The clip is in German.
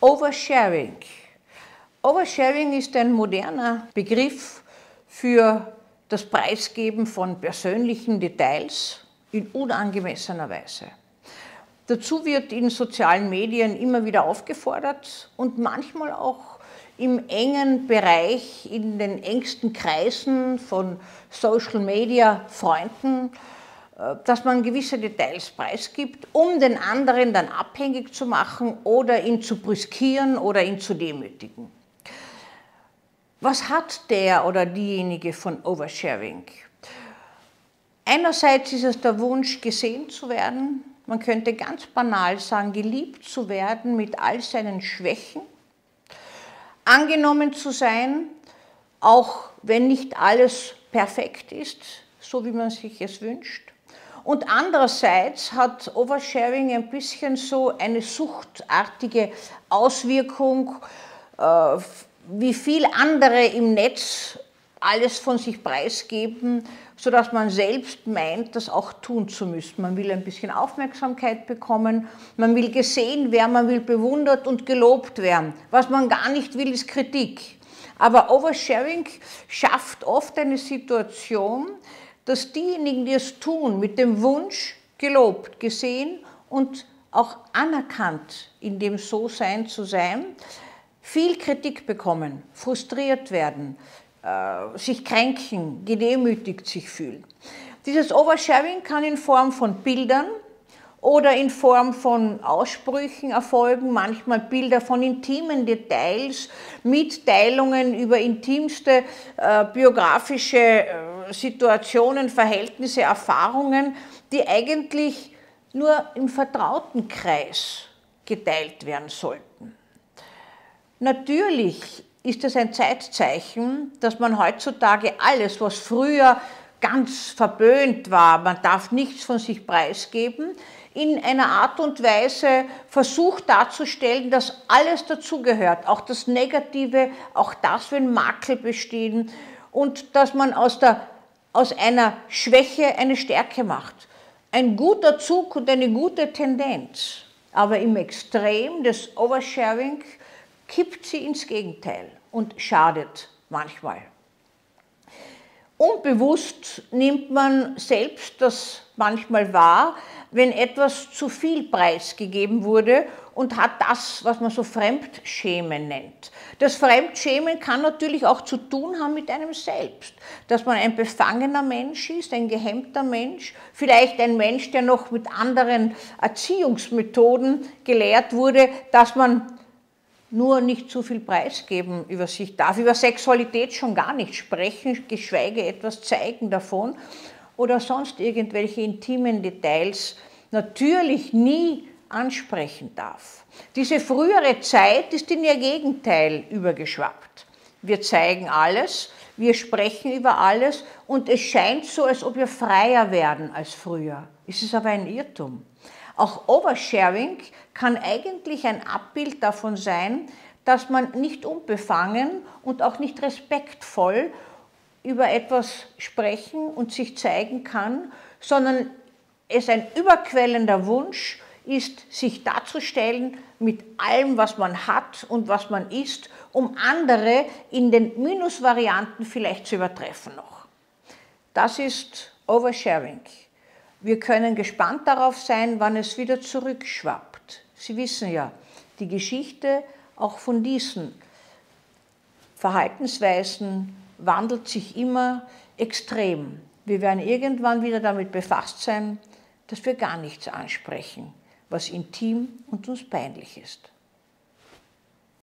Oversharing. Oversharing ist ein moderner Begriff für das Preisgeben von persönlichen Details in unangemessener Weise. Dazu wird in sozialen Medien immer wieder aufgefordert und manchmal auch im engen Bereich, in den engsten Kreisen von Social Media Freunden dass man gewisse Details preisgibt, um den anderen dann abhängig zu machen oder ihn zu brüskieren oder ihn zu demütigen. Was hat der oder diejenige von Oversharing? Einerseits ist es der Wunsch, gesehen zu werden. Man könnte ganz banal sagen, geliebt zu werden mit all seinen Schwächen. Angenommen zu sein, auch wenn nicht alles perfekt ist, so wie man sich es wünscht. Und andererseits hat Oversharing ein bisschen so eine suchtartige Auswirkung, äh, wie viel andere im Netz alles von sich preisgeben, sodass man selbst meint, das auch tun zu müssen. Man will ein bisschen Aufmerksamkeit bekommen, man will gesehen werden, man will bewundert und gelobt werden. Was man gar nicht will, ist Kritik. Aber Oversharing schafft oft eine Situation, dass diejenigen, die es tun, mit dem Wunsch gelobt, gesehen und auch anerkannt in dem So-Sein zu sein, viel Kritik bekommen, frustriert werden, äh, sich kränken, gedemütigt sich fühlen. Dieses Oversharing kann in Form von Bildern oder in Form von Aussprüchen erfolgen, manchmal Bilder von intimen Details, Mitteilungen über intimste äh, biografische äh, Situationen, Verhältnisse, Erfahrungen, die eigentlich nur im vertrauten Kreis geteilt werden sollten. Natürlich ist es ein Zeitzeichen, dass man heutzutage alles, was früher ganz verböhnt war, man darf nichts von sich preisgeben, in einer Art und Weise versucht darzustellen, dass alles dazugehört, auch das Negative, auch das, wenn Makel bestehen und dass man aus der aus einer Schwäche eine Stärke macht. Ein guter Zug und eine gute Tendenz. Aber im Extrem des Oversharing kippt sie ins Gegenteil und schadet manchmal. Unbewusst nimmt man selbst das manchmal wahr, wenn etwas zu viel preisgegeben wurde und hat das, was man so Fremdschämen nennt. Das Fremdschämen kann natürlich auch zu tun haben mit einem selbst, dass man ein befangener Mensch ist, ein gehemmter Mensch, vielleicht ein Mensch, der noch mit anderen Erziehungsmethoden gelehrt wurde, dass man nur nicht zu viel preisgeben über sich darf, über Sexualität schon gar nicht sprechen, geschweige etwas zeigen davon oder sonst irgendwelche intimen Details natürlich nie ansprechen darf. Diese frühere Zeit ist in ihr Gegenteil übergeschwappt. Wir zeigen alles, wir sprechen über alles und es scheint so, als ob wir freier werden als früher. Es ist aber ein Irrtum. Auch Oversharing kann eigentlich ein Abbild davon sein, dass man nicht unbefangen und auch nicht respektvoll über etwas sprechen und sich zeigen kann, sondern es ein überquellender Wunsch ist, sich darzustellen mit allem, was man hat und was man ist, um andere in den Minusvarianten vielleicht zu übertreffen noch. Das ist Oversharing. Wir können gespannt darauf sein, wann es wieder zurückschwappt. Sie wissen ja, die Geschichte auch von diesen Verhaltensweisen wandelt sich immer extrem. Wir werden irgendwann wieder damit befasst sein, dass wir gar nichts ansprechen was intim und uns peinlich ist.